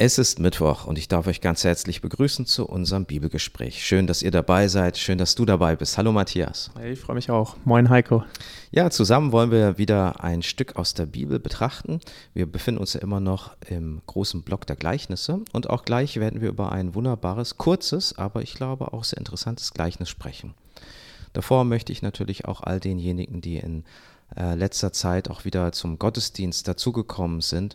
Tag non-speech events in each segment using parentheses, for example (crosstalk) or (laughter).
Es ist Mittwoch und ich darf euch ganz herzlich begrüßen zu unserem Bibelgespräch. Schön, dass ihr dabei seid. Schön, dass du dabei bist. Hallo Matthias. Hey, ich freue mich auch. Moin Heiko. Ja, zusammen wollen wir wieder ein Stück aus der Bibel betrachten. Wir befinden uns ja immer noch im großen Block der Gleichnisse und auch gleich werden wir über ein wunderbares, kurzes, aber ich glaube auch sehr interessantes Gleichnis sprechen. Davor möchte ich natürlich auch all denjenigen, die in äh, letzter Zeit auch wieder zum Gottesdienst dazugekommen sind,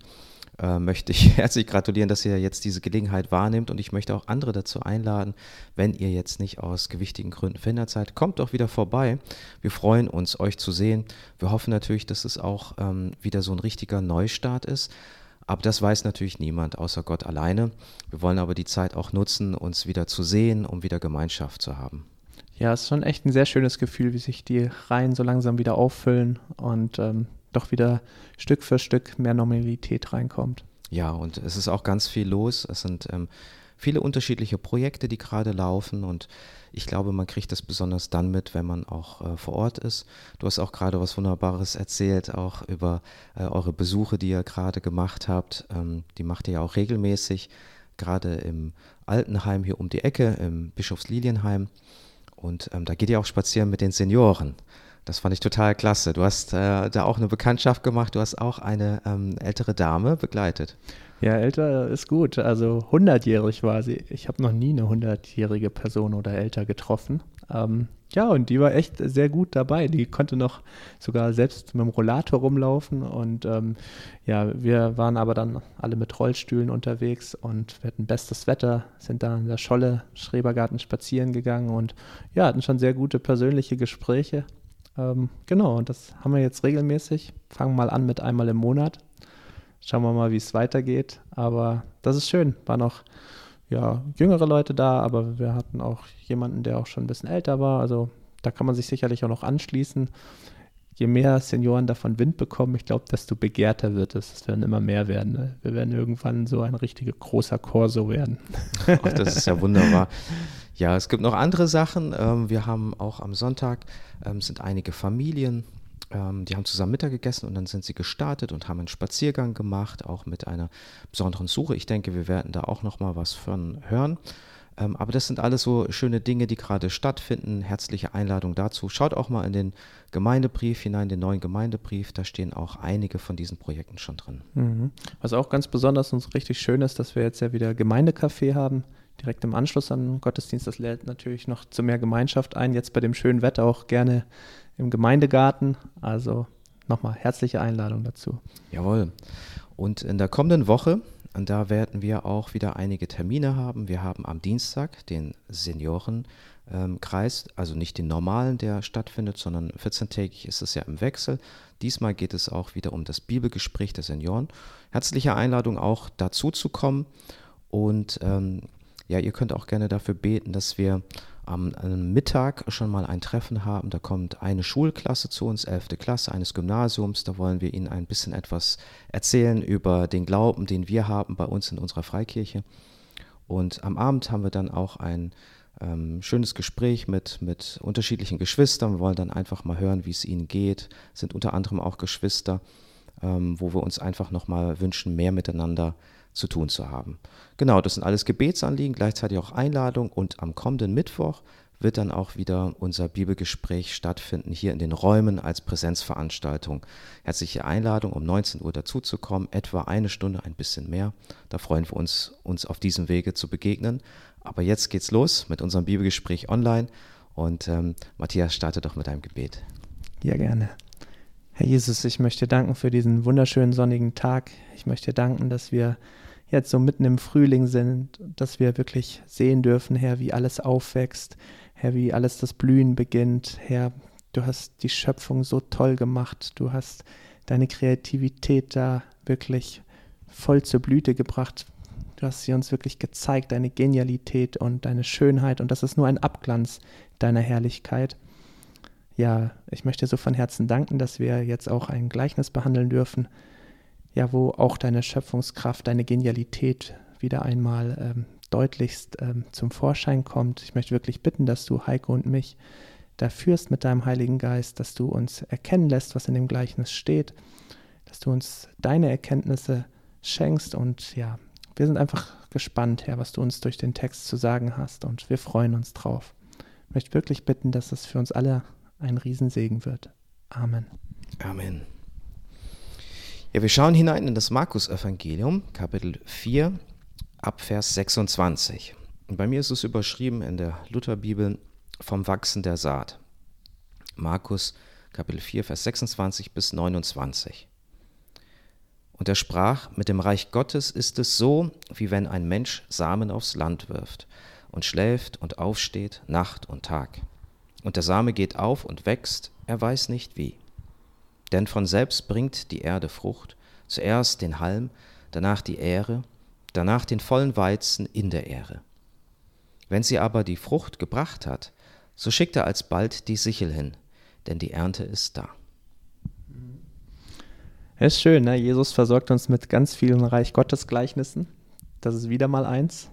äh, möchte ich (laughs) herzlich gratulieren, dass ihr jetzt diese Gelegenheit wahrnehmt und ich möchte auch andere dazu einladen, wenn ihr jetzt nicht aus gewichtigen Gründen verhindert seid, kommt doch wieder vorbei. Wir freuen uns, euch zu sehen. Wir hoffen natürlich, dass es auch ähm, wieder so ein richtiger Neustart ist. Aber das weiß natürlich niemand außer Gott alleine. Wir wollen aber die Zeit auch nutzen, uns wieder zu sehen, um wieder Gemeinschaft zu haben. Ja, es ist schon echt ein sehr schönes Gefühl, wie sich die Reihen so langsam wieder auffüllen und ähm, doch wieder Stück für Stück mehr Normalität reinkommt. Ja, und es ist auch ganz viel los. Es sind ähm, viele unterschiedliche Projekte, die gerade laufen und ich glaube, man kriegt das besonders dann mit, wenn man auch äh, vor Ort ist. Du hast auch gerade was Wunderbares erzählt, auch über äh, eure Besuche, die ihr gerade gemacht habt. Ähm, die macht ihr ja auch regelmäßig, gerade im Altenheim hier um die Ecke, im Bischofslilienheim. Und ähm, da geht ihr auch spazieren mit den Senioren. Das fand ich total klasse. Du hast äh, da auch eine Bekanntschaft gemacht. Du hast auch eine ähm, ältere Dame begleitet. Ja, älter ist gut. Also 100-jährig war sie. Ich habe noch nie eine 100-jährige Person oder älter getroffen. Ähm, ja, und die war echt sehr gut dabei. Die konnte noch sogar selbst mit dem Rollator rumlaufen. Und ähm, ja, wir waren aber dann alle mit Rollstühlen unterwegs und wir hatten bestes Wetter, sind da in der Scholle Schrebergarten spazieren gegangen und ja, hatten schon sehr gute persönliche Gespräche. Ähm, genau, und das haben wir jetzt regelmäßig. Fangen mal an mit einmal im Monat. Schauen wir mal, wie es weitergeht. Aber das ist schön. War noch ja, jüngere Leute da, aber wir hatten auch jemanden, der auch schon ein bisschen älter war. Also da kann man sich sicherlich auch noch anschließen. Je mehr Senioren davon Wind bekommen, ich glaube, desto begehrter wird es. Es werden immer mehr werden. Ne? Wir werden irgendwann so ein richtiger großer Corso werden. Ach, das ist ja wunderbar. (laughs) Ja, es gibt noch andere Sachen. Ähm, wir haben auch am Sonntag ähm, sind einige Familien, ähm, die haben zusammen Mittag gegessen und dann sind sie gestartet und haben einen Spaziergang gemacht, auch mit einer besonderen Suche. Ich denke, wir werden da auch noch mal was von hören. aber das sind alles so schöne Dinge, die gerade stattfinden. Herzliche Einladung dazu. Schaut auch mal in den Gemeindebrief hinein, den neuen Gemeindebrief. Da stehen auch einige von diesen Projekten schon drin. Mhm. Was auch ganz besonders und richtig schön ist, dass wir jetzt ja wieder Gemeindecafé haben direkt im Anschluss an den Gottesdienst. Das lädt natürlich noch zu mehr Gemeinschaft ein. Jetzt bei dem schönen Wetter auch gerne im Gemeindegarten. Also nochmal herzliche Einladung dazu. Jawohl. Und in der kommenden Woche, und da werden wir auch wieder einige Termine haben. Wir haben am Dienstag den Seniorenkreis, also nicht den normalen, der stattfindet, sondern 14-tägig ist es ja im Wechsel. Diesmal geht es auch wieder um das Bibelgespräch der Senioren. Herzliche Einladung auch dazu zu kommen. Und ähm, ja, ihr könnt auch gerne dafür beten, dass wir am Mittag schon mal ein Treffen haben. Da kommt eine Schulklasse zu uns, 11. Klasse eines Gymnasiums. Da wollen wir ihnen ein bisschen etwas erzählen über den Glauben, den wir haben bei uns in unserer Freikirche. Und am Abend haben wir dann auch ein ähm, schönes Gespräch mit, mit unterschiedlichen Geschwistern. Wir wollen dann einfach mal hören, wie es ihnen geht. Es sind unter anderem auch Geschwister, ähm, wo wir uns einfach nochmal wünschen, mehr miteinander zu tun zu haben. Genau, das sind alles Gebetsanliegen, gleichzeitig auch Einladung und am kommenden Mittwoch wird dann auch wieder unser Bibelgespräch stattfinden, hier in den Räumen als Präsenzveranstaltung. Herzliche Einladung, um 19 Uhr dazuzukommen, etwa eine Stunde, ein bisschen mehr. Da freuen wir uns, uns auf diesem Wege zu begegnen. Aber jetzt geht's los mit unserem Bibelgespräch online und ähm, Matthias, starte doch mit einem Gebet. Ja, gerne. Herr Jesus, ich möchte danken für diesen wunderschönen sonnigen Tag. Ich möchte danken, dass wir jetzt so mitten im Frühling sind, dass wir wirklich sehen dürfen, Herr, wie alles aufwächst, Herr, wie alles das Blühen beginnt. Herr, du hast die Schöpfung so toll gemacht, du hast deine Kreativität da wirklich voll zur Blüte gebracht. Du hast sie uns wirklich gezeigt, deine Genialität und deine Schönheit und das ist nur ein Abglanz deiner Herrlichkeit ja, ich möchte so von Herzen danken, dass wir jetzt auch ein Gleichnis behandeln dürfen, ja, wo auch deine Schöpfungskraft, deine Genialität wieder einmal ähm, deutlichst ähm, zum Vorschein kommt. Ich möchte wirklich bitten, dass du Heiko und mich da führst mit deinem Heiligen Geist, dass du uns erkennen lässt, was in dem Gleichnis steht, dass du uns deine Erkenntnisse schenkst und ja, wir sind einfach gespannt, Herr, was du uns durch den Text zu sagen hast und wir freuen uns drauf. Ich möchte wirklich bitten, dass es für uns alle ein Riesensegen wird. Amen. Amen. Ja, wir schauen hinein in das Markus-Evangelium, Kapitel 4, ab Vers 26. Und bei mir ist es überschrieben in der Lutherbibel vom Wachsen der Saat. Markus Kapitel 4, Vers 26 bis 29. Und er sprach, mit dem Reich Gottes ist es so, wie wenn ein Mensch Samen aufs Land wirft und schläft und aufsteht Nacht und Tag. Und der Same geht auf und wächst, er weiß nicht wie. Denn von selbst bringt die Erde Frucht, zuerst den Halm, danach die Ähre, danach den vollen Weizen in der Ähre. Wenn sie aber die Frucht gebracht hat, so schickt er alsbald die Sichel hin, denn die Ernte ist da. Es ist schön, ne? Jesus versorgt uns mit ganz vielen Reich Gottes Gleichnissen. Das ist wieder mal eins.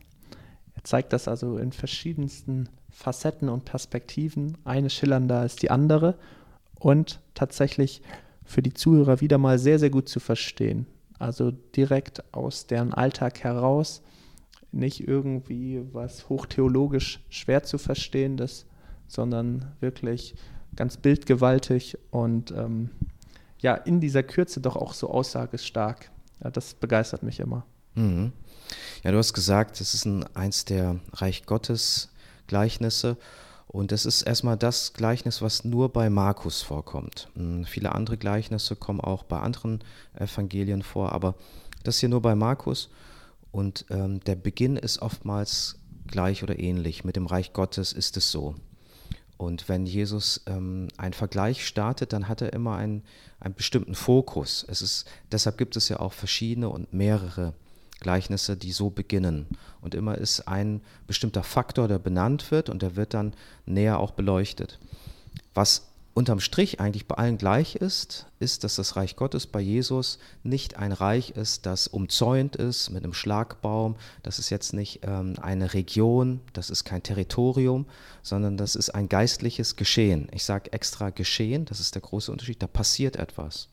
Er zeigt das also in verschiedensten Facetten und Perspektiven. Eine schillernder als die andere und tatsächlich für die Zuhörer wieder mal sehr, sehr gut zu verstehen. Also direkt aus deren Alltag heraus, nicht irgendwie was hochtheologisch schwer zu verstehen ist, sondern wirklich ganz bildgewaltig und ähm, ja, in dieser Kürze doch auch so aussagestark. Ja, das begeistert mich immer. Mhm. Ja, du hast gesagt, das ist ein, eins der Reich Gottes Gleichnisse. Und das ist erstmal das Gleichnis, was nur bei Markus vorkommt. Mhm. Viele andere Gleichnisse kommen auch bei anderen Evangelien vor, aber das hier nur bei Markus. Und ähm, der Beginn ist oftmals gleich oder ähnlich. Mit dem Reich Gottes ist es so. Und wenn Jesus ähm, einen Vergleich startet, dann hat er immer einen, einen bestimmten Fokus. Es ist, deshalb gibt es ja auch verschiedene und mehrere Gleichnisse, die so beginnen. Und immer ist ein bestimmter Faktor, der benannt wird und der wird dann näher auch beleuchtet. Was unterm Strich eigentlich bei allen gleich ist, ist, dass das Reich Gottes bei Jesus nicht ein Reich ist, das umzäunt ist mit einem Schlagbaum. Das ist jetzt nicht ähm, eine Region, das ist kein Territorium, sondern das ist ein geistliches Geschehen. Ich sage extra Geschehen, das ist der große Unterschied, da passiert etwas.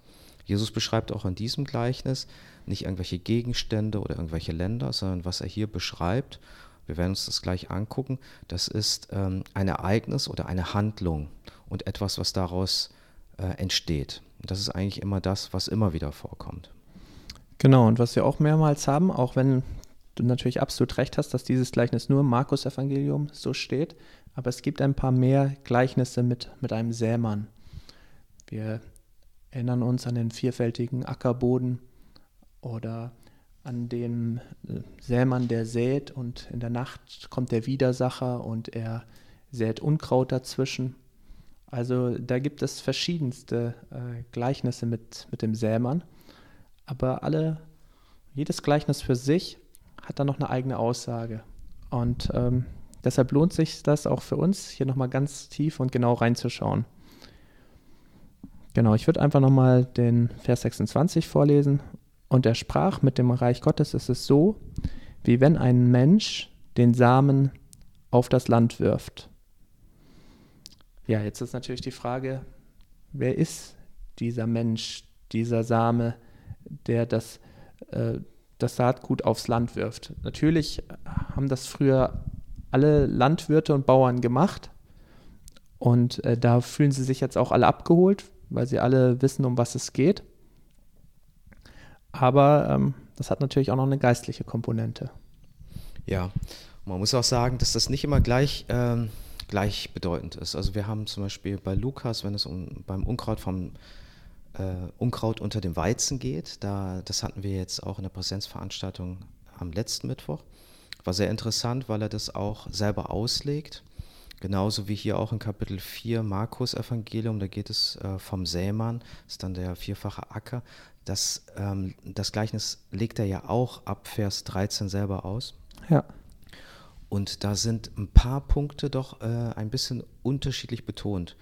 Jesus beschreibt auch in diesem Gleichnis nicht irgendwelche Gegenstände oder irgendwelche Länder, sondern was er hier beschreibt, wir werden uns das gleich angucken, das ist ähm, ein Ereignis oder eine Handlung und etwas, was daraus äh, entsteht. Das ist eigentlich immer das, was immer wieder vorkommt. Genau, und was wir auch mehrmals haben, auch wenn du natürlich absolut recht hast, dass dieses Gleichnis nur im Markus-Evangelium so steht, aber es gibt ein paar mehr Gleichnisse mit, mit einem Sämann. Wir erinnern uns an den vierfältigen Ackerboden oder an den äh, Sämann, der sät und in der Nacht kommt der Widersacher und er sät Unkraut dazwischen. Also da gibt es verschiedenste äh, Gleichnisse mit, mit dem Sämann, aber alle, jedes Gleichnis für sich hat dann noch eine eigene Aussage. Und ähm, deshalb lohnt sich das auch für uns, hier nochmal ganz tief und genau reinzuschauen. Genau, ich würde einfach nochmal den Vers 26 vorlesen. Und er sprach, mit dem Reich Gottes ist es so, wie wenn ein Mensch den Samen auf das Land wirft. Ja, jetzt ist natürlich die Frage, wer ist dieser Mensch, dieser Same, der das, äh, das Saatgut aufs Land wirft? Natürlich haben das früher alle Landwirte und Bauern gemacht und äh, da fühlen sie sich jetzt auch alle abgeholt, weil sie alle wissen, um was es geht. Aber ähm, das hat natürlich auch noch eine geistliche Komponente. Ja, man muss auch sagen, dass das nicht immer gleich ähm, gleichbedeutend ist. Also wir haben zum Beispiel bei Lukas, wenn es um, beim Unkraut vom äh, Unkraut unter dem Weizen geht, da, das hatten wir jetzt auch in der Präsenzveranstaltung am letzten Mittwoch. War sehr interessant, weil er das auch selber auslegt. Genauso wie hier auch in Kapitel 4 Markus Evangelium, da geht es äh, vom Sämann, ist dann der vierfache Acker. Das, ähm, das Gleichnis legt er ja auch ab Vers 13 selber aus. Ja. Und da sind ein paar Punkte doch äh, ein bisschen unterschiedlich betont.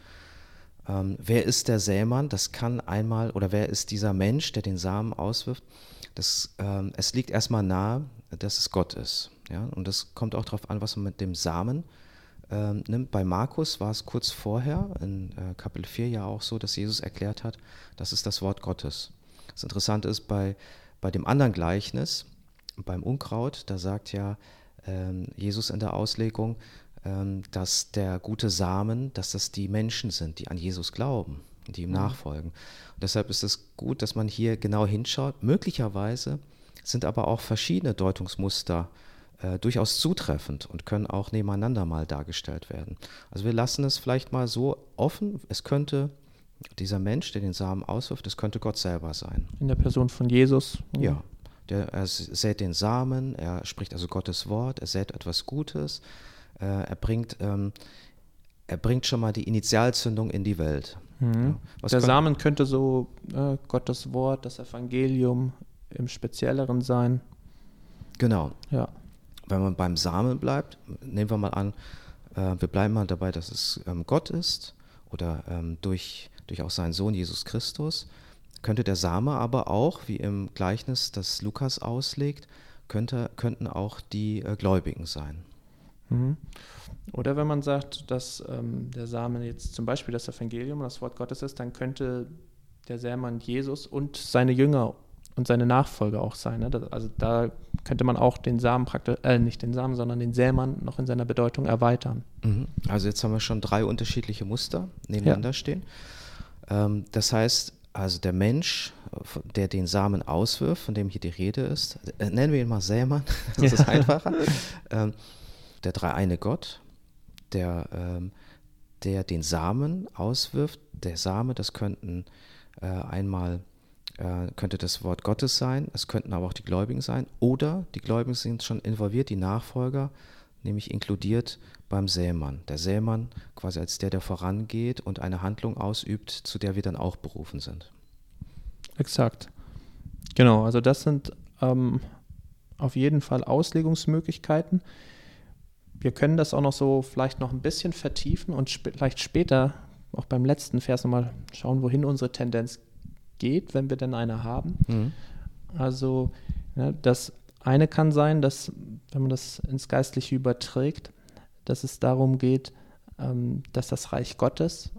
Ähm, wer ist der Sämann? Das kann einmal, oder wer ist dieser Mensch, der den Samen auswirft? Das, ähm, es liegt erstmal nahe, dass es Gott ist. Ja? Und das kommt auch darauf an, was man mit dem Samen ähm, nimmt. Bei Markus war es kurz vorher, in äh, Kapitel 4 ja auch so, dass Jesus erklärt hat, das ist das Wort Gottes. Das Interessante ist, bei, bei dem anderen Gleichnis, beim Unkraut, da sagt ja ähm, Jesus in der Auslegung, ähm, dass der gute Samen, dass das die Menschen sind, die an Jesus glauben, die ihm mhm. nachfolgen. Und deshalb ist es gut, dass man hier genau hinschaut. Möglicherweise sind aber auch verschiedene Deutungsmuster äh, durchaus zutreffend und können auch nebeneinander mal dargestellt werden. Also wir lassen es vielleicht mal so offen, es könnte dieser Mensch, der den Samen auswirft, es könnte Gott selber sein. In der Person von Jesus. Mhm. Ja. Der, er sät den Samen, er spricht also Gottes Wort, er sät etwas Gutes, äh, er, bringt, ähm, er bringt schon mal die Initialzündung in die Welt. Mhm. Ja. der Samen könnte so äh, Gottes Wort, das Evangelium im Spezielleren sein. Genau. Ja. Wenn man beim Samen bleibt, nehmen wir mal an, äh, wir bleiben mal dabei, dass es ähm, Gott ist oder ähm, durch, durch auch seinen Sohn Jesus Christus, könnte der Same aber auch, wie im Gleichnis, das Lukas auslegt, könnte, könnten auch die äh, Gläubigen sein. Mhm. Oder wenn man sagt, dass ähm, der Samen jetzt zum Beispiel das Evangelium, das Wort Gottes ist, dann könnte der Sämann Jesus und seine Jünger und seine Nachfolger auch sein. Ne? Das, also da könnte man auch den Samen praktisch, äh, nicht den Samen, sondern den Sämann noch in seiner Bedeutung erweitern. Mhm. Also jetzt haben wir schon drei unterschiedliche Muster nebeneinander ja. stehen. Ähm, das heißt, also der Mensch, der den Samen auswirft, von dem hier die Rede ist, äh, nennen wir ihn mal Sämann, (laughs) das ja. ist einfacher. ähm, der dreieine Gott, der, ähm, der den Samen auswirft. Der Same, das könnten äh, einmal äh, könnte das Wort Gottes sein, es könnten aber auch die Gläubigen sein oder die Gläubigen sind schon involviert, die Nachfolger, nämlich inkludiert beim Sämann. Der Sämann quasi als der, der vorangeht und eine Handlung ausübt, zu der wir dann auch berufen sind. Exakt. Genau, also das sind ähm, auf jeden Fall Auslegungsmöglichkeiten. Wir können das auch noch so vielleicht noch ein bisschen vertiefen und sp vielleicht später auch beim letzten Vers nochmal schauen, wohin unsere Tendenz geht, wenn wir denn eine haben. Mhm. Also ja, das eine kann sein, dass, wenn man das ins Geistliche überträgt, dass es darum geht, ähm, dass das Reich Gottes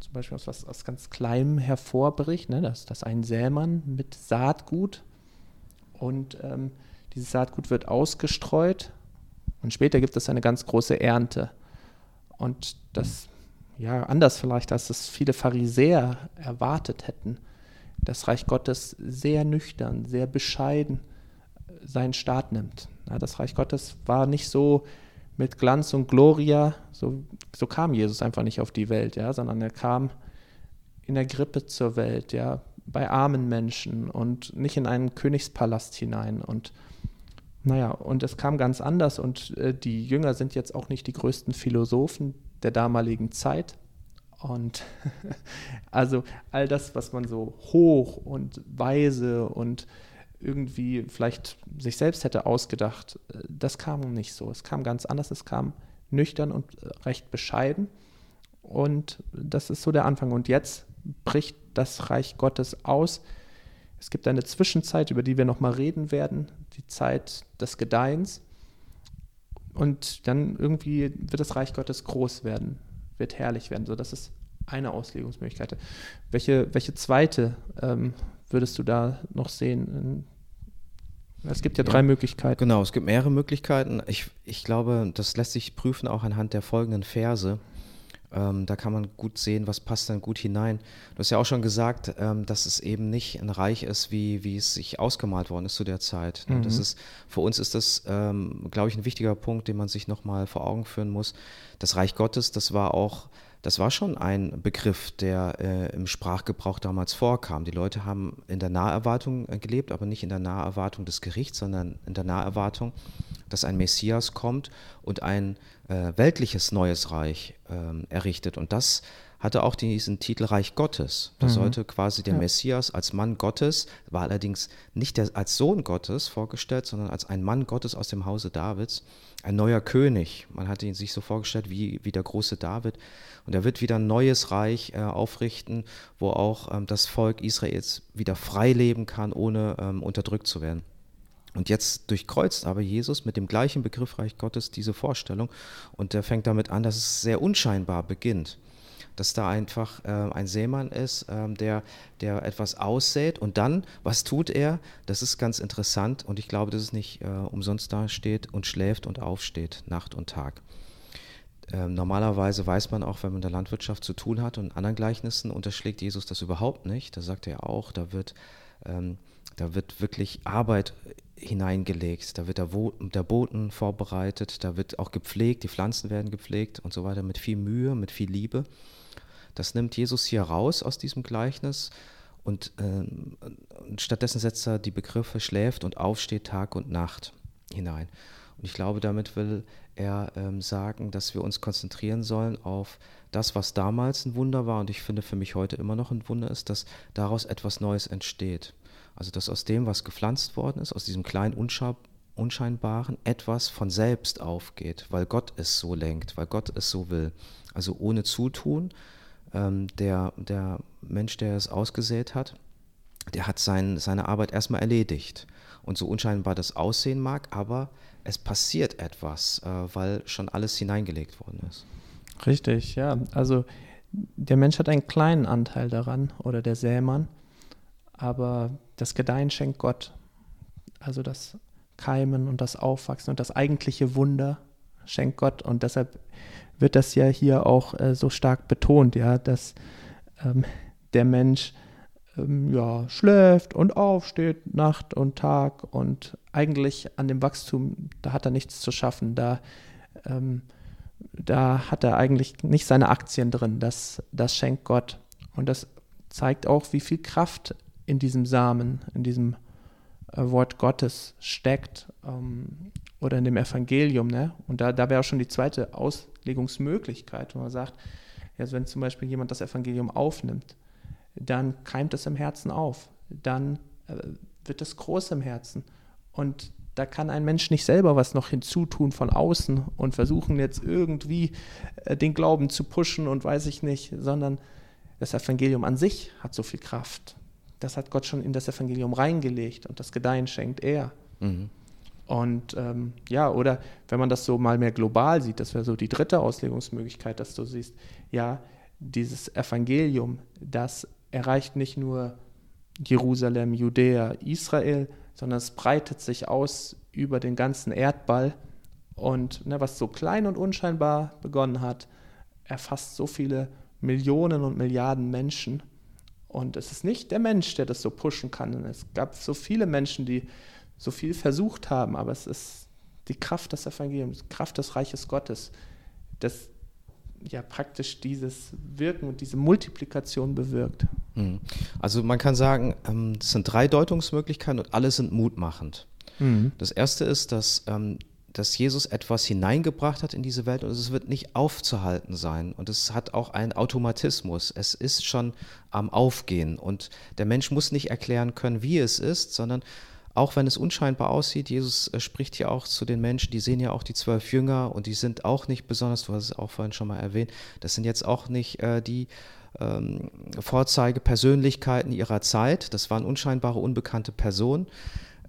zum Beispiel aus was aus ganz Kleinem hervorbricht, ne? dass, dass ein Sämann mit Saatgut und ähm, dieses Saatgut wird ausgestreut und später gibt es eine ganz große Ernte. Und das, ja, anders vielleicht, als es viele Pharisäer erwartet hätten, das Reich Gottes sehr nüchtern, sehr bescheiden seinen Staat nimmt. Das Reich Gottes war nicht so mit Glanz und Gloria, so, so kam Jesus einfach nicht auf die Welt, ja, sondern er kam in der Grippe zur Welt, ja, bei armen Menschen und nicht in einen Königspalast hinein. Und naja, und es kam ganz anders und äh, die Jünger sind jetzt auch nicht die größten Philosophen der damaligen Zeit. Und (laughs) also all das, was man so hoch und weise und irgendwie vielleicht sich selbst hätte ausgedacht, äh, das kam nicht so. Es kam ganz anders, es kam nüchtern und äh, recht bescheiden. Und das ist so der Anfang. Und jetzt bricht das Reich Gottes aus. Es gibt eine Zwischenzeit, über die wir nochmal reden werden, die Zeit des Gedeihens. Und dann irgendwie wird das Reich Gottes groß werden, wird herrlich werden. So, das ist eine Auslegungsmöglichkeit. Welche, welche zweite ähm, würdest du da noch sehen? Es gibt ja drei ja, Möglichkeiten. Genau, es gibt mehrere Möglichkeiten. Ich, ich glaube, das lässt sich prüfen auch anhand der folgenden Verse. Ähm, da kann man gut sehen, was passt dann gut hinein. Du hast ja auch schon gesagt, ähm, dass es eben nicht ein Reich ist, wie, wie es sich ausgemalt worden ist zu der Zeit. Mhm. Das ist, für uns ist das, ähm, glaube ich, ein wichtiger Punkt, den man sich nochmal vor Augen führen muss. Das Reich Gottes, das war auch das war schon ein Begriff, der äh, im Sprachgebrauch damals vorkam. Die Leute haben in der Naherwartung äh, gelebt, aber nicht in der Naherwartung des Gerichts, sondern in der Naherwartung, dass ein Messias kommt und ein äh, weltliches neues Reich ähm, errichtet. Und das hatte auch diesen Titel Reich Gottes. Da mhm. sollte quasi der ja. Messias als Mann Gottes, war allerdings nicht der, als Sohn Gottes vorgestellt, sondern als ein Mann Gottes aus dem Hause Davids, ein neuer König. Man hatte ihn sich so vorgestellt wie, wie der große David. Und er wird wieder ein neues Reich äh, aufrichten, wo auch ähm, das Volk Israels wieder frei leben kann, ohne ähm, unterdrückt zu werden. Und jetzt durchkreuzt aber Jesus mit dem gleichen Begriff Reich Gottes diese Vorstellung und er fängt damit an, dass es sehr unscheinbar beginnt. Dass da einfach äh, ein Seemann ist, ähm, der, der etwas aussät und dann, was tut er? Das ist ganz interessant und ich glaube, dass es nicht äh, umsonst da steht und schläft und aufsteht, Nacht und Tag. Ähm, normalerweise weiß man auch, wenn man in der Landwirtschaft zu tun hat und anderen Gleichnissen unterschlägt Jesus das überhaupt nicht. Da sagt er auch, da wird, ähm, da wird wirklich Arbeit hineingelegt, da wird der, der Boden vorbereitet, da wird auch gepflegt, die Pflanzen werden gepflegt und so weiter mit viel Mühe, mit viel Liebe. Das nimmt Jesus hier raus aus diesem Gleichnis und äh, stattdessen setzt er die Begriffe schläft und aufsteht Tag und Nacht hinein. Und ich glaube, damit will er ähm, sagen, dass wir uns konzentrieren sollen auf das, was damals ein Wunder war und ich finde für mich heute immer noch ein Wunder ist, dass daraus etwas Neues entsteht. Also dass aus dem, was gepflanzt worden ist, aus diesem kleinen Unscheinbaren, etwas von selbst aufgeht, weil Gott es so lenkt, weil Gott es so will. Also ohne Zutun. Ähm, der, der Mensch, der es ausgesät hat, der hat sein, seine Arbeit erstmal erledigt. Und so unscheinbar das aussehen mag, aber es passiert etwas, äh, weil schon alles hineingelegt worden ist. Richtig, ja. Also der Mensch hat einen kleinen Anteil daran oder der Sämann, aber das Gedeihen schenkt Gott. Also das Keimen und das Aufwachsen und das eigentliche Wunder schenkt Gott. Und deshalb wird das ja hier auch äh, so stark betont, ja, dass ähm, der Mensch ähm, ja, schläft und aufsteht, Nacht und Tag. Und eigentlich an dem Wachstum, da hat er nichts zu schaffen, da, ähm, da hat er eigentlich nicht seine Aktien drin, das, das schenkt Gott. Und das zeigt auch, wie viel Kraft in diesem Samen, in diesem äh, Wort Gottes steckt. Ähm, oder in dem Evangelium. Ne? Und da, da wäre auch schon die zweite Auslegungsmöglichkeit, wo man sagt, ja, wenn zum Beispiel jemand das Evangelium aufnimmt, dann keimt es im Herzen auf, dann äh, wird es groß im Herzen. Und da kann ein Mensch nicht selber was noch hinzutun von außen und versuchen jetzt irgendwie äh, den Glauben zu pushen und weiß ich nicht, sondern das Evangelium an sich hat so viel Kraft. Das hat Gott schon in das Evangelium reingelegt und das Gedeihen schenkt er. Mhm. Und ähm, ja, oder wenn man das so mal mehr global sieht, das wäre so die dritte Auslegungsmöglichkeit, dass du siehst, ja, dieses Evangelium, das erreicht nicht nur Jerusalem, Judäa, Israel, sondern es breitet sich aus über den ganzen Erdball. Und ne, was so klein und unscheinbar begonnen hat, erfasst so viele Millionen und Milliarden Menschen. Und es ist nicht der Mensch, der das so pushen kann. es gab so viele Menschen, die so viel versucht haben, aber es ist die Kraft des Evangeliums, die Kraft des Reiches Gottes, das ja praktisch dieses Wirken und diese Multiplikation bewirkt. Mhm. Also man kann sagen, ähm, es sind drei Deutungsmöglichkeiten und alle sind mutmachend. Mhm. Das erste ist, dass, ähm, dass Jesus etwas hineingebracht hat in diese Welt und es wird nicht aufzuhalten sein. Und es hat auch einen Automatismus. Es ist schon am Aufgehen. Und der Mensch muss nicht erklären können, wie es ist, sondern auch wenn es unscheinbar aussieht, Jesus äh, spricht hier auch zu den Menschen, die sehen ja auch die zwölf Jünger und die sind auch nicht besonders, du hast es auch vorhin schon mal erwähnt, das sind jetzt auch nicht äh, die ähm, Vorzeigepersönlichkeiten ihrer Zeit, das waren unscheinbare, unbekannte Personen.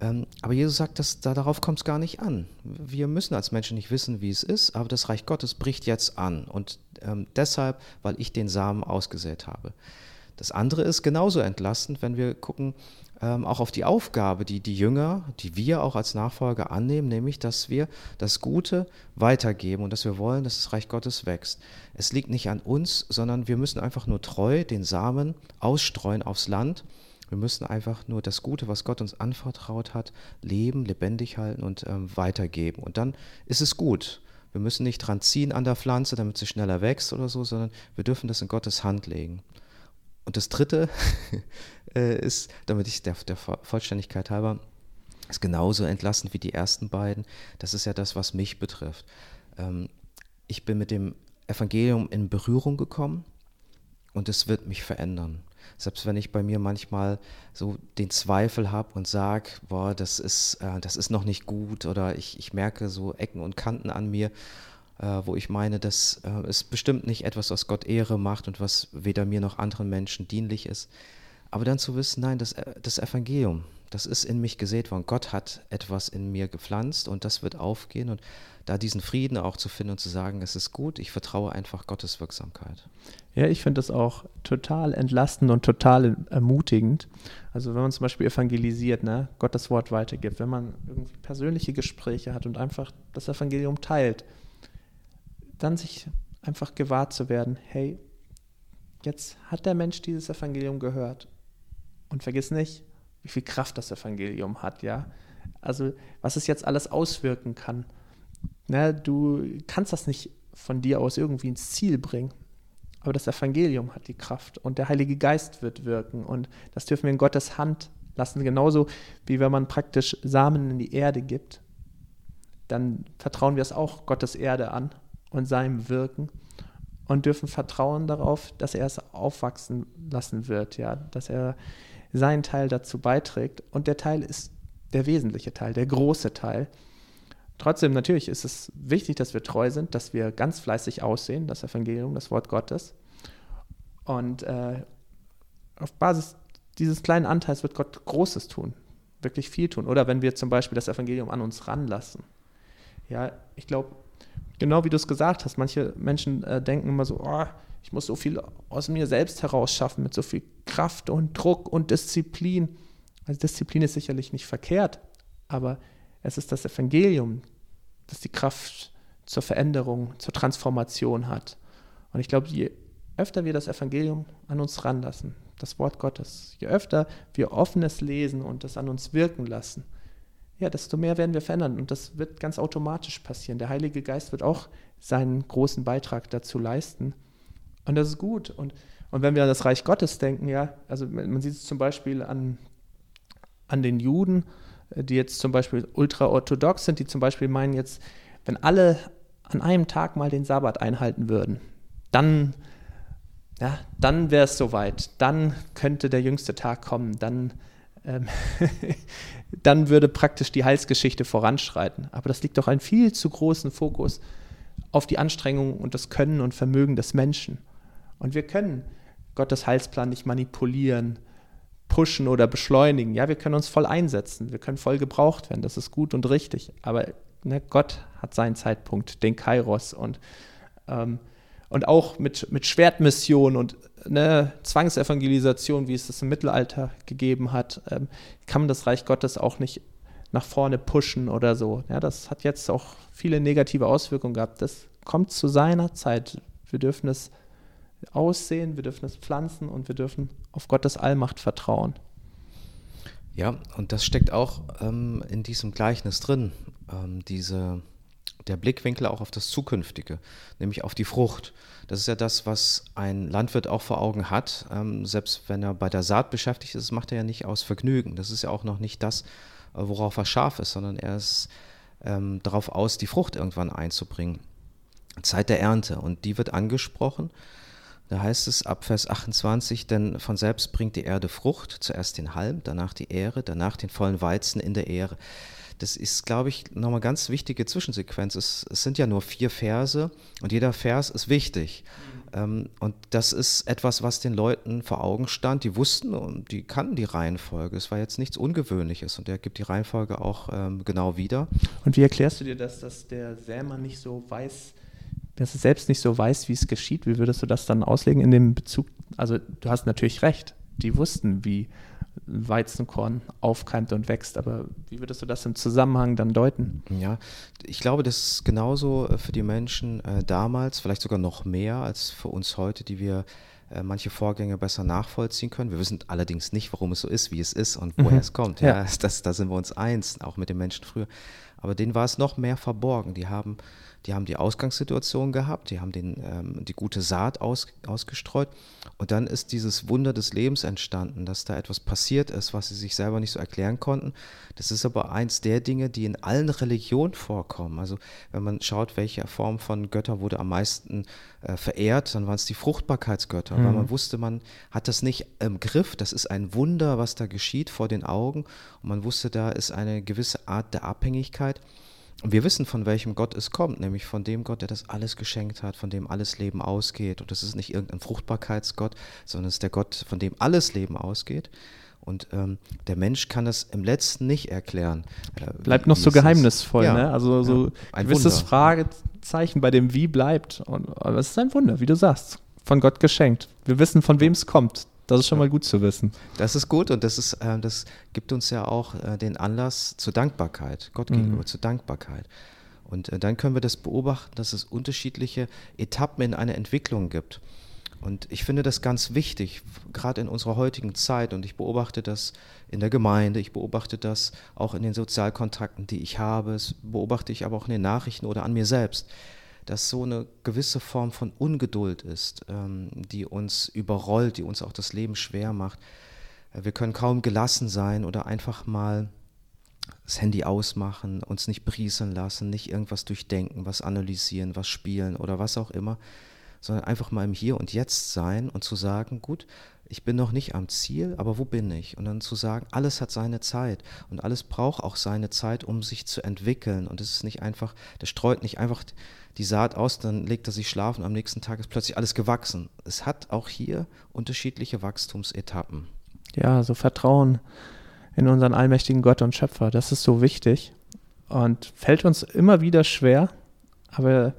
Ähm, aber Jesus sagt, dass, da, darauf kommt es gar nicht an. Wir müssen als Menschen nicht wissen, wie es ist, aber das Reich Gottes bricht jetzt an. Und ähm, deshalb, weil ich den Samen ausgesät habe. Das andere ist genauso entlastend, wenn wir gucken, ähm, auch auf die Aufgabe, die die Jünger, die wir auch als Nachfolger annehmen, nämlich, dass wir das Gute weitergeben und dass wir wollen, dass das Reich Gottes wächst. Es liegt nicht an uns, sondern wir müssen einfach nur treu den Samen ausstreuen aufs Land. Wir müssen einfach nur das Gute, was Gott uns anvertraut hat, leben, lebendig halten und ähm, weitergeben. Und dann ist es gut. Wir müssen nicht dran ziehen an der Pflanze, damit sie schneller wächst oder so, sondern wir dürfen das in Gottes Hand legen. Und das Dritte (laughs) äh, ist, damit ich der, der Vollständigkeit halber, ist genauso entlastend wie die ersten beiden. Das ist ja das, was mich betrifft. Ähm, ich bin mit dem Evangelium in Berührung gekommen und es wird mich verändern. Selbst wenn ich bei mir manchmal so den Zweifel habe und sage, boah, das ist, äh, das ist noch nicht gut oder ich, ich merke so Ecken und Kanten an mir äh, wo ich meine, das äh, ist bestimmt nicht etwas, was Gott Ehre macht und was weder mir noch anderen Menschen dienlich ist. Aber dann zu wissen, nein, das, das Evangelium, das ist in mich gesät worden. Gott hat etwas in mir gepflanzt und das wird aufgehen und da diesen Frieden auch zu finden und zu sagen, es ist gut, ich vertraue einfach Gottes Wirksamkeit. Ja, ich finde das auch total entlastend und total ermutigend. Also wenn man zum Beispiel evangelisiert, ne, Gott das Wort weitergibt, wenn man irgendwie persönliche Gespräche hat und einfach das Evangelium teilt, dann sich einfach gewahr zu werden, hey, jetzt hat der Mensch dieses Evangelium gehört. Und vergiss nicht, wie viel Kraft das Evangelium hat, ja. Also was es jetzt alles auswirken kann. Ne, du kannst das nicht von dir aus irgendwie ins Ziel bringen. Aber das Evangelium hat die Kraft und der Heilige Geist wird wirken. Und das dürfen wir in Gottes Hand lassen. Genauso wie wenn man praktisch Samen in die Erde gibt, dann vertrauen wir es auch Gottes Erde an und seinem Wirken und dürfen vertrauen darauf, dass er es aufwachsen lassen wird, ja, dass er seinen Teil dazu beiträgt. Und der Teil ist der wesentliche Teil, der große Teil. Trotzdem, natürlich ist es wichtig, dass wir treu sind, dass wir ganz fleißig aussehen, das Evangelium, das Wort Gottes. Und äh, auf Basis dieses kleinen Anteils wird Gott Großes tun, wirklich viel tun. Oder wenn wir zum Beispiel das Evangelium an uns ranlassen. Ja, ich glaube, genau wie du es gesagt hast, manche Menschen äh, denken immer so, oh, ich muss so viel aus mir selbst herausschaffen, mit so viel Kraft und Druck und Disziplin. Also Disziplin ist sicherlich nicht verkehrt, aber es ist das Evangelium, das die Kraft zur Veränderung, zur Transformation hat. Und ich glaube, je öfter wir das Evangelium an uns ranlassen, das Wort Gottes, je öfter wir offenes lesen und das an uns wirken lassen, ja, desto mehr werden wir verändern. Und das wird ganz automatisch passieren. Der Heilige Geist wird auch seinen großen Beitrag dazu leisten. Und das ist gut. Und, und wenn wir an das Reich Gottes denken, ja, also man sieht es zum Beispiel an, an den Juden, die jetzt zum Beispiel ultraorthodox sind, die zum Beispiel meinen jetzt, wenn alle an einem Tag mal den Sabbat einhalten würden, dann, ja, dann wäre es soweit, dann könnte der jüngste Tag kommen, dann, (laughs) dann würde praktisch die Heilsgeschichte voranschreiten. Aber das liegt doch einen viel zu großen Fokus auf die Anstrengung und das Können und Vermögen des Menschen. Und wir können Gottes Heilsplan nicht manipulieren, pushen oder beschleunigen. Ja, wir können uns voll einsetzen, wir können voll gebraucht werden, das ist gut und richtig. Aber ne, Gott hat seinen Zeitpunkt, den Kairos und, ähm, und auch mit, mit Schwertmission und ne, Zwangsevangelisation, wie es das im Mittelalter gegeben hat, ähm, kann man das Reich Gottes auch nicht nach vorne pushen oder so. Ja, das hat jetzt auch viele negative Auswirkungen gehabt. Das kommt zu seiner Zeit. Wir dürfen es aussehen, wir dürfen es pflanzen und wir dürfen auf Gottes Allmacht vertrauen. Ja, und das steckt auch ähm, in diesem Gleichnis drin, ähm, diese, der Blickwinkel auch auf das Zukünftige, nämlich auf die Frucht. Das ist ja das, was ein Landwirt auch vor Augen hat. Ähm, selbst wenn er bei der Saat beschäftigt ist, macht er ja nicht aus Vergnügen. Das ist ja auch noch nicht das, äh, worauf er scharf ist, sondern er ist ähm, darauf aus, die Frucht irgendwann einzubringen. Zeit der Ernte. Und die wird angesprochen da heißt es ab Vers 28, denn von selbst bringt die Erde Frucht, zuerst den Halm, danach die Ähre, danach den vollen Weizen in der Ähre. Das ist, glaube ich, nochmal ganz wichtige Zwischensequenz. Es, es, sind ja nur vier Verse und jeder Vers ist wichtig. Mhm. und das ist etwas, was den Leuten vor Augen stand. Die wussten und die kannten die Reihenfolge. Es war jetzt nichts Ungewöhnliches und er gibt die Reihenfolge auch ähm, genau wieder. Und wie erklärst du dir das, dass der Sämer nicht so weiß, dass es selbst nicht so weiß, wie es geschieht. Wie würdest du das dann auslegen in dem Bezug? Also du hast natürlich recht, die wussten, wie Weizenkorn aufkeimt und wächst, aber wie würdest du das im Zusammenhang dann deuten? Ja, ich glaube, das ist genauso äh, für die Menschen äh, damals, vielleicht sogar noch mehr als für uns heute, die wir äh, manche Vorgänge besser nachvollziehen können. Wir wissen allerdings nicht, warum es so ist, wie es ist und woher mhm. es kommt. Ja, ja. Das, da sind wir uns eins, auch mit den Menschen früher. Aber denen war es noch mehr verborgen. Die haben die haben die Ausgangssituation gehabt, die haben den, ähm, die gute Saat aus, ausgestreut und dann ist dieses Wunder des Lebens entstanden, dass da etwas passiert ist, was sie sich selber nicht so erklären konnten. Das ist aber eins der Dinge, die in allen Religionen vorkommen. Also wenn man schaut, welche Form von Götter wurde am meisten äh, verehrt, dann waren es die Fruchtbarkeitsgötter, mhm. weil man wusste, man hat das nicht im Griff, das ist ein Wunder, was da geschieht vor den Augen und man wusste, da ist eine gewisse Art der Abhängigkeit. Wir wissen, von welchem Gott es kommt, nämlich von dem Gott, der das alles geschenkt hat, von dem alles Leben ausgeht. Und das ist nicht irgendein Fruchtbarkeitsgott, sondern es ist der Gott, von dem alles Leben ausgeht. Und ähm, der Mensch kann das im letzten nicht erklären. Äh, bleibt noch so geheimnisvoll, ja, ne? Also so ja, ein gewisses Wunder. Fragezeichen bei dem Wie bleibt. Und, aber es ist ein Wunder, wie du sagst. Von Gott geschenkt. Wir wissen, von wem es kommt. Das ist schon mal gut zu wissen. Das ist gut und das, ist, äh, das gibt uns ja auch äh, den Anlass zur Dankbarkeit, Gott mhm. gegenüber, zur Dankbarkeit. Und äh, dann können wir das beobachten, dass es unterschiedliche Etappen in einer Entwicklung gibt. Und ich finde das ganz wichtig, gerade in unserer heutigen Zeit. Und ich beobachte das in der Gemeinde, ich beobachte das auch in den Sozialkontakten, die ich habe, das beobachte ich aber auch in den Nachrichten oder an mir selbst dass so eine gewisse Form von Ungeduld ist, ähm, die uns überrollt, die uns auch das Leben schwer macht. Äh, wir können kaum gelassen sein oder einfach mal das Handy ausmachen, uns nicht brieseln lassen, nicht irgendwas durchdenken, was analysieren, was spielen oder was auch immer, sondern einfach mal im Hier und Jetzt sein und zu sagen, gut, ich bin noch nicht am Ziel, aber wo bin ich? Und dann zu sagen, alles hat seine Zeit und alles braucht auch seine Zeit, um sich zu entwickeln. Und es ist nicht einfach, das streut nicht einfach die Saat aus, dann legt er sich schlafen, am nächsten Tag ist plötzlich alles gewachsen. Es hat auch hier unterschiedliche Wachstumsetappen. Ja, so Vertrauen in unseren allmächtigen Gott und Schöpfer, das ist so wichtig und fällt uns immer wieder schwer, aber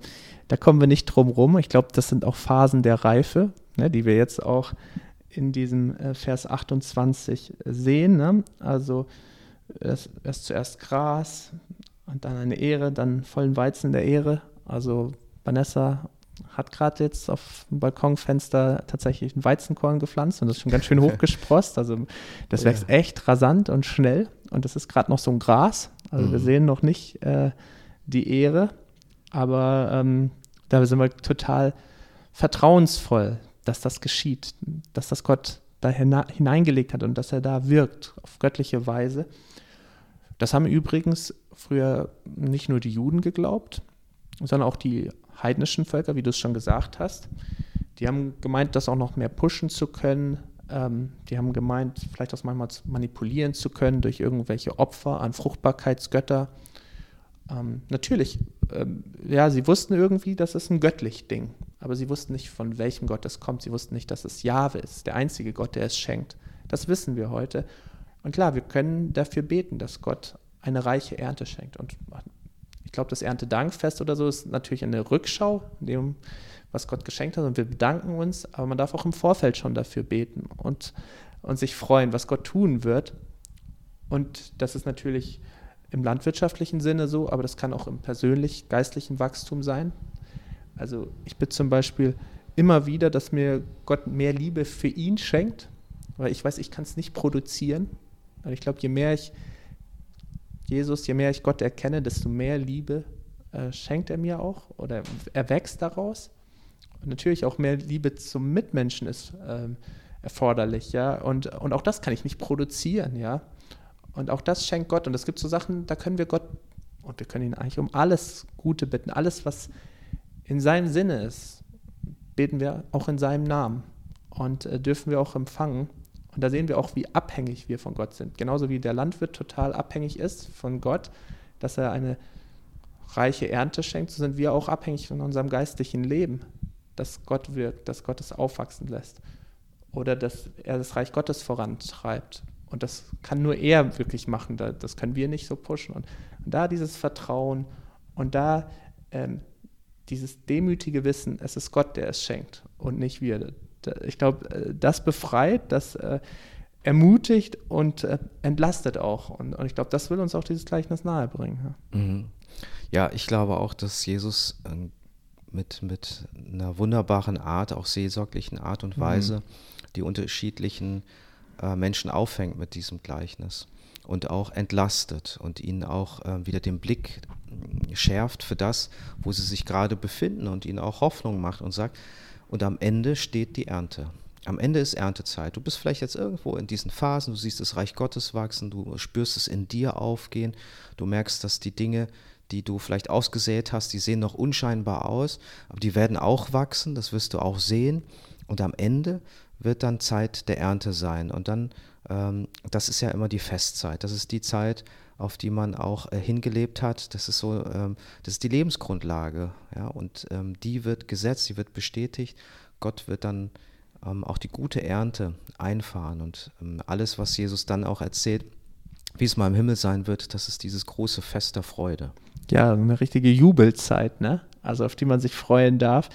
da kommen wir nicht drum rum. Ich glaube, das sind auch Phasen der Reife, ne, die wir jetzt auch in diesem äh, Vers 28 sehen. Ne? Also erst zuerst Gras und dann eine Ehre, dann vollen Weizen in der Ehre also Vanessa hat gerade jetzt auf dem Balkonfenster tatsächlich ein Weizenkorn gepflanzt und das ist schon ganz schön (laughs) hochgesprost. Also das wächst ja. echt rasant und schnell und das ist gerade noch so ein Gras. Also mhm. wir sehen noch nicht äh, die Ehre, aber ähm, da sind wir total vertrauensvoll, dass das geschieht, dass das Gott da hineingelegt hat und dass er da wirkt auf göttliche Weise. Das haben übrigens früher nicht nur die Juden geglaubt, sondern auch die heidnischen Völker, wie du es schon gesagt hast. Die haben gemeint, das auch noch mehr pushen zu können. Ähm, die haben gemeint, vielleicht auch manchmal manipulieren zu können durch irgendwelche Opfer an Fruchtbarkeitsgötter. Ähm, natürlich, ähm, ja, sie wussten irgendwie, das ist ein göttlich Ding, aber sie wussten nicht, von welchem Gott es kommt. Sie wussten nicht, dass es Jahwe ist, der einzige Gott, der es schenkt. Das wissen wir heute. Und klar, wir können dafür beten, dass Gott eine reiche Ernte schenkt. Und ich glaube, das Erntedankfest oder so ist natürlich eine Rückschau, dem, was Gott geschenkt hat. Und wir bedanken uns, aber man darf auch im Vorfeld schon dafür beten und, und sich freuen, was Gott tun wird. Und das ist natürlich im landwirtschaftlichen Sinne so, aber das kann auch im persönlich-geistlichen Wachstum sein. Also ich bitte zum Beispiel immer wieder, dass mir Gott mehr Liebe für ihn schenkt, weil ich weiß, ich kann es nicht produzieren. Und ich glaube, je mehr ich Jesus, je mehr ich Gott erkenne, desto mehr Liebe äh, schenkt er mir auch oder er wächst daraus. Und natürlich auch mehr Liebe zum Mitmenschen ist ähm, erforderlich, ja. Und, und auch das kann ich nicht produzieren, ja. Und auch das schenkt Gott. Und es gibt so Sachen, da können wir Gott, und wir können ihn eigentlich um alles Gute bitten, alles, was in seinem Sinne ist, beten wir auch in seinem Namen und äh, dürfen wir auch empfangen. Und da sehen wir auch, wie abhängig wir von Gott sind. Genauso wie der Landwirt total abhängig ist von Gott, dass er eine reiche Ernte schenkt, so sind wir auch abhängig von unserem geistlichen Leben, dass Gott wirkt, dass Gott es aufwachsen lässt oder dass er das Reich Gottes vorantreibt. Und das kann nur er wirklich machen, das können wir nicht so pushen. Und, da dieses Vertrauen und da ähm, dieses demütige Wissen, es ist Gott, der es schenkt und nicht wir ich glaube, äh, das befreit, das äh, ermutigt und äh, entlastet auch. Und, und ich glaube, das will uns auch dieses Gleichnis nahebringen. Ja, mhm. ja ich glaube auch, dass Jesus mit, mit einer wunderbaren Art, auch seelsorglichen Art und mhm. Weise, mhm. die unterschiedlichen äh, Menschen auffängt mit diesem Gleichnis und auch entlastet und ihnen auch äh, wieder den Blick schärft für das, wo sie sich gerade befinden und ihnen auch Hoffnung macht und sagt, und am Ende steht die Ernte. Am Ende ist Erntezeit. Du bist vielleicht jetzt irgendwo in diesen Phasen, du siehst das Reich Gottes wachsen, du spürst es in dir aufgehen, du merkst, dass die Dinge, die du vielleicht ausgesät hast, die sehen noch unscheinbar aus, aber die werden auch wachsen, das wirst du auch sehen. Und am Ende wird dann Zeit der Ernte sein. Und dann, ähm, das ist ja immer die Festzeit, das ist die Zeit, auf die man auch äh, hingelebt hat. Das ist so, ähm, das ist die Lebensgrundlage, ja, und ähm, die wird gesetzt, die wird bestätigt. Gott wird dann ähm, auch die gute Ernte einfahren und ähm, alles, was Jesus dann auch erzählt, wie es mal im Himmel sein wird, das ist dieses große Fest der Freude. Ja, eine richtige Jubelzeit, ne? Also auf die man sich freuen darf.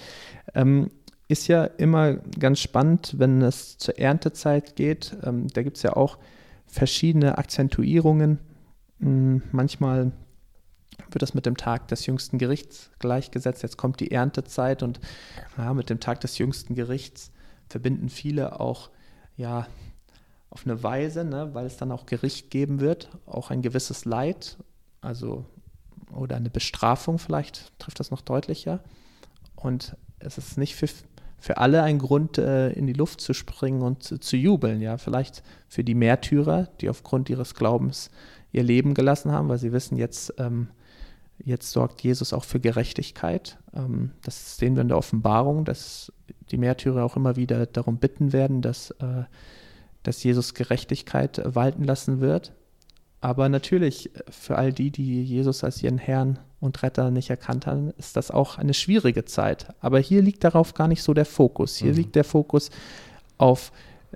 Ähm, ist ja immer ganz spannend, wenn es zur Erntezeit geht. Ähm, da gibt es ja auch verschiedene Akzentuierungen. Hm, manchmal wird das mit dem Tag des jüngsten Gerichts gleichgesetzt. Jetzt kommt die Erntezeit und ja, mit dem Tag des jüngsten Gerichts verbinden viele auch ja auf eine Weise, ne, weil es dann auch Gericht geben wird, auch ein gewisses Leid, also oder eine Bestrafung vielleicht trifft das noch deutlicher. Und es ist nicht für, für alle ein Grund, äh, in die Luft zu springen und zu, zu, jubeln. Ja, vielleicht für die Märtyrer, die aufgrund ihres Glaubens ihr Leben gelassen haben, weil sie wissen, jetzt, ähm, jetzt sorgt Jesus auch für Gerechtigkeit. Ähm, das sehen wir in der Offenbarung, dass die Märtyrer auch immer wieder darum bitten werden, dass, äh, dass Jesus Gerechtigkeit walten lassen wird. Aber natürlich, äh, für all die, die Jesus als ihren Herrn und Retter nicht erkannt haben, ist das auch eine schwierige Zeit. Aber hier liegt darauf gar nicht so der Fokus. Hier mhm. liegt der Fokus auf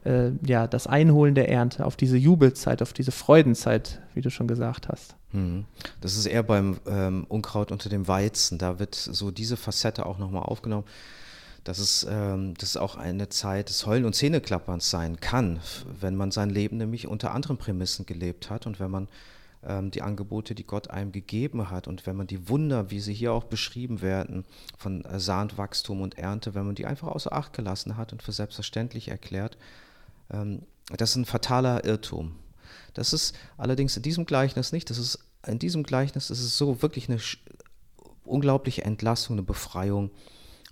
äh, ja, das Einholen der Ernte, auf diese Jubelzeit, auf diese Freudenzeit, wie du schon gesagt hast. Mhm. Das ist eher beim ähm, Unkraut unter dem Weizen. Da wird so diese Facette auch nochmal aufgenommen dass es, ähm, dass es auch eine Zeit des Heulen und Zähneklapperns sein kann, wenn man sein Leben nämlich unter anderen Prämissen gelebt hat und wenn man die Angebote, die Gott einem gegeben hat und wenn man die Wunder, wie sie hier auch beschrieben werden, von äh, Saat, Wachstum und Ernte, wenn man die einfach außer Acht gelassen hat und für selbstverständlich erklärt, ähm, das ist ein fataler Irrtum. Das ist allerdings in diesem Gleichnis nicht, das ist in diesem Gleichnis ist es so wirklich eine unglaubliche Entlassung, eine Befreiung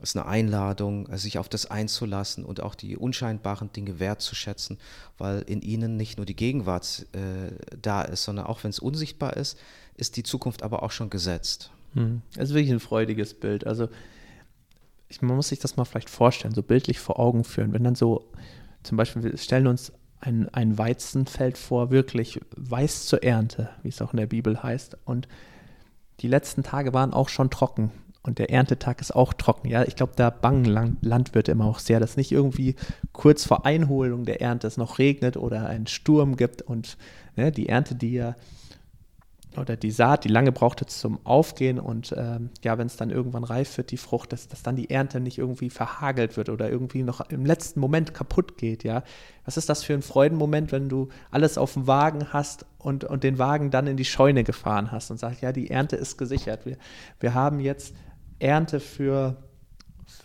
ist eine Einladung, sich auf das einzulassen und auch die unscheinbaren Dinge wertzuschätzen, weil in ihnen nicht nur die Gegenwart äh, da ist, sondern auch wenn es unsichtbar ist, ist die Zukunft aber auch schon gesetzt. Hm. Das ist wirklich ein freudiges Bild. Also ich, man muss sich das mal vielleicht vorstellen, so bildlich vor Augen führen. Wenn dann so, zum Beispiel, wir stellen uns ein, ein Weizenfeld vor, wirklich weiß zur Ernte, wie es auch in der Bibel heißt. Und die letzten Tage waren auch schon trocken und der Erntetag ist auch trocken. Ja, ich glaube, da bangen Landwirte immer auch sehr, dass nicht irgendwie kurz vor Einholung der Ernte es noch regnet oder einen Sturm gibt und ne, die Ernte, die ja oder die Saat, die lange brauchte zum Aufgehen und ähm, ja, wenn es dann irgendwann reif wird, die Frucht, dass, dass dann die Ernte nicht irgendwie verhagelt wird oder irgendwie noch im letzten Moment kaputt geht, ja. Was ist das für ein Freudenmoment, wenn du alles auf dem Wagen hast und, und den Wagen dann in die Scheune gefahren hast und sagst, ja, die Ernte ist gesichert. Wir, wir haben jetzt Ernte für,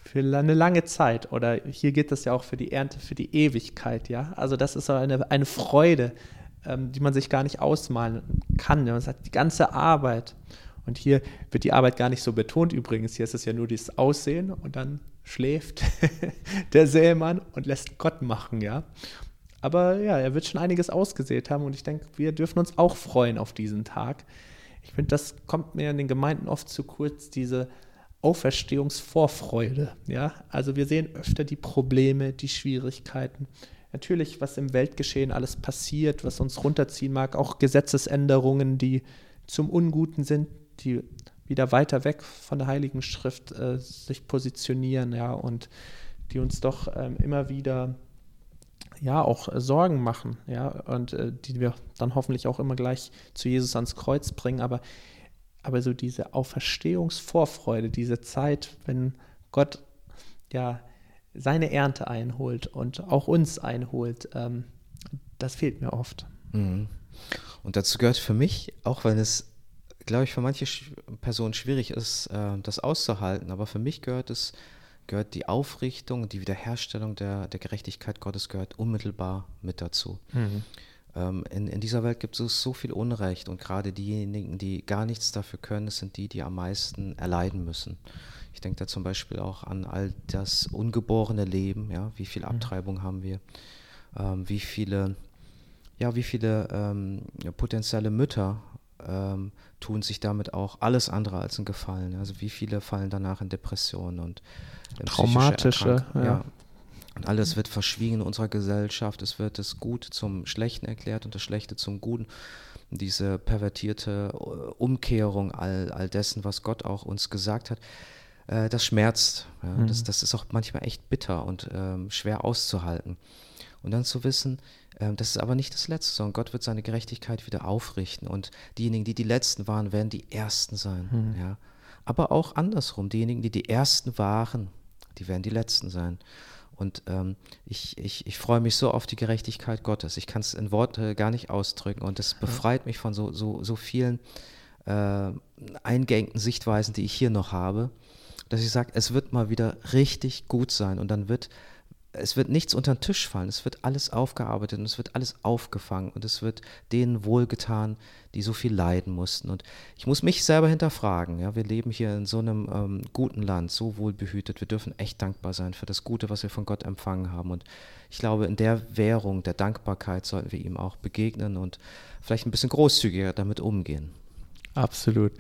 für eine lange Zeit oder hier geht es ja auch für die Ernte für die Ewigkeit, ja. Also das ist eine, eine Freude, ähm, die man sich gar nicht ausmalen kann. Man sagt, die ganze Arbeit. Und hier wird die Arbeit gar nicht so betont übrigens. Hier ist es ja nur dieses Aussehen und dann schläft (laughs) der Sämann und lässt Gott machen, ja. Aber ja, er wird schon einiges ausgesät haben und ich denke, wir dürfen uns auch freuen auf diesen Tag. Ich finde, das kommt mir in den Gemeinden oft zu kurz, diese Auferstehungsvorfreude. Ja? Also wir sehen öfter die Probleme, die Schwierigkeiten. Natürlich, was im Weltgeschehen alles passiert, was uns runterziehen mag, auch Gesetzesänderungen, die zum Unguten sind, die wieder weiter weg von der Heiligen Schrift äh, sich positionieren, ja, und die uns doch ähm, immer wieder ja auch äh, Sorgen machen, ja, und äh, die wir dann hoffentlich auch immer gleich zu Jesus ans Kreuz bringen. Aber aber so diese Auferstehungsvorfreude, diese Zeit, wenn Gott ja seine Ernte einholt und auch uns einholt, ähm, das fehlt mir oft. Mhm. Und dazu gehört für mich, auch wenn es, glaube ich, für manche Personen schwierig ist, äh, das auszuhalten, aber für mich gehört es, gehört die Aufrichtung, die Wiederherstellung der, der Gerechtigkeit Gottes gehört unmittelbar mit dazu. Mhm. Ähm, in, in dieser Welt gibt es so viel Unrecht und gerade diejenigen, die gar nichts dafür können, sind die, die am meisten erleiden müssen. Ich denke da zum Beispiel auch an all das ungeborene Leben, ja, wie viel mhm. Abtreibung haben wir, ähm, wie viele, ja, wie viele ähm, potenzielle Mütter ähm, tun sich damit auch alles andere als einen Gefallen. Also wie viele fallen danach in Depressionen und in traumatische, ja. ja. Und alles wird verschwiegen in unserer Gesellschaft. Es wird das Gute zum Schlechten erklärt und das Schlechte zum Guten. diese pervertierte äh, Umkehrung all, all dessen, was Gott auch uns gesagt hat, äh, das schmerzt. Ja? Mhm. Das, das ist auch manchmal echt bitter und ähm, schwer auszuhalten. Und dann zu wissen, äh, das ist aber nicht das Letzte, sondern Gott wird seine Gerechtigkeit wieder aufrichten. Und diejenigen, die die Letzten waren, werden die Ersten sein. Mhm. Ja? Aber auch andersrum, diejenigen, die die Ersten waren, die werden die Letzten sein. Und ähm, ich, ich, ich freue mich so auf die Gerechtigkeit Gottes. Ich kann es in Worte gar nicht ausdrücken. Und es befreit mich von so, so, so vielen äh, eingängten Sichtweisen, die ich hier noch habe, dass ich sage, es wird mal wieder richtig gut sein. Und dann wird es wird nichts unter den Tisch fallen, es wird alles aufgearbeitet und es wird alles aufgefangen und es wird denen wohlgetan, die so viel leiden mussten. Und ich muss mich selber hinterfragen. Ja, wir leben hier in so einem ähm, guten Land, so wohl behütet. Wir dürfen echt dankbar sein für das Gute, was wir von Gott empfangen haben. Und ich glaube, in der Währung der Dankbarkeit sollten wir ihm auch begegnen und vielleicht ein bisschen großzügiger damit umgehen. Absolut.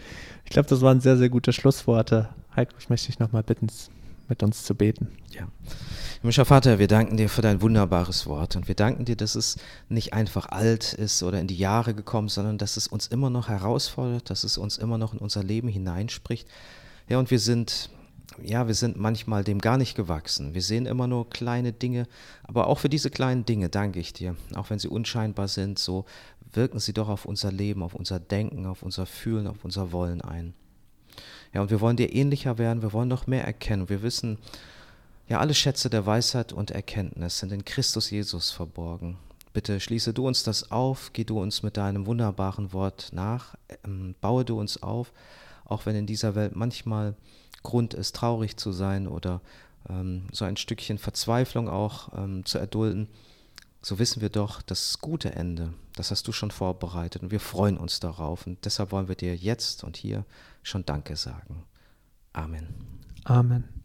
Ich glaube, das waren sehr, sehr gute Schlussworte. Heiko, ich möchte dich nochmal bitten, mit uns zu beten. Ja. Himmlischer Vater, wir danken dir für dein wunderbares Wort und wir danken dir, dass es nicht einfach alt ist oder in die Jahre gekommen, sondern dass es uns immer noch herausfordert, dass es uns immer noch in unser Leben hineinspricht. Ja, und wir sind, ja, wir sind manchmal dem gar nicht gewachsen. Wir sehen immer nur kleine Dinge, aber auch für diese kleinen Dinge danke ich dir. Auch wenn sie unscheinbar sind, so wirken sie doch auf unser Leben, auf unser Denken, auf unser Fühlen, auf unser Wollen ein. Ja, und wir wollen dir ähnlicher werden, wir wollen noch mehr erkennen. Wir wissen, ja, alle Schätze der Weisheit und Erkenntnis sind in Christus Jesus verborgen. Bitte schließe du uns das auf, geh du uns mit deinem wunderbaren Wort nach, ähm, baue du uns auf, auch wenn in dieser Welt manchmal Grund ist, traurig zu sein oder ähm, so ein Stückchen Verzweiflung auch ähm, zu erdulden, so wissen wir doch, das gute Ende, das hast du schon vorbereitet und wir freuen uns darauf und deshalb wollen wir dir jetzt und hier schon Danke sagen. Amen. Amen.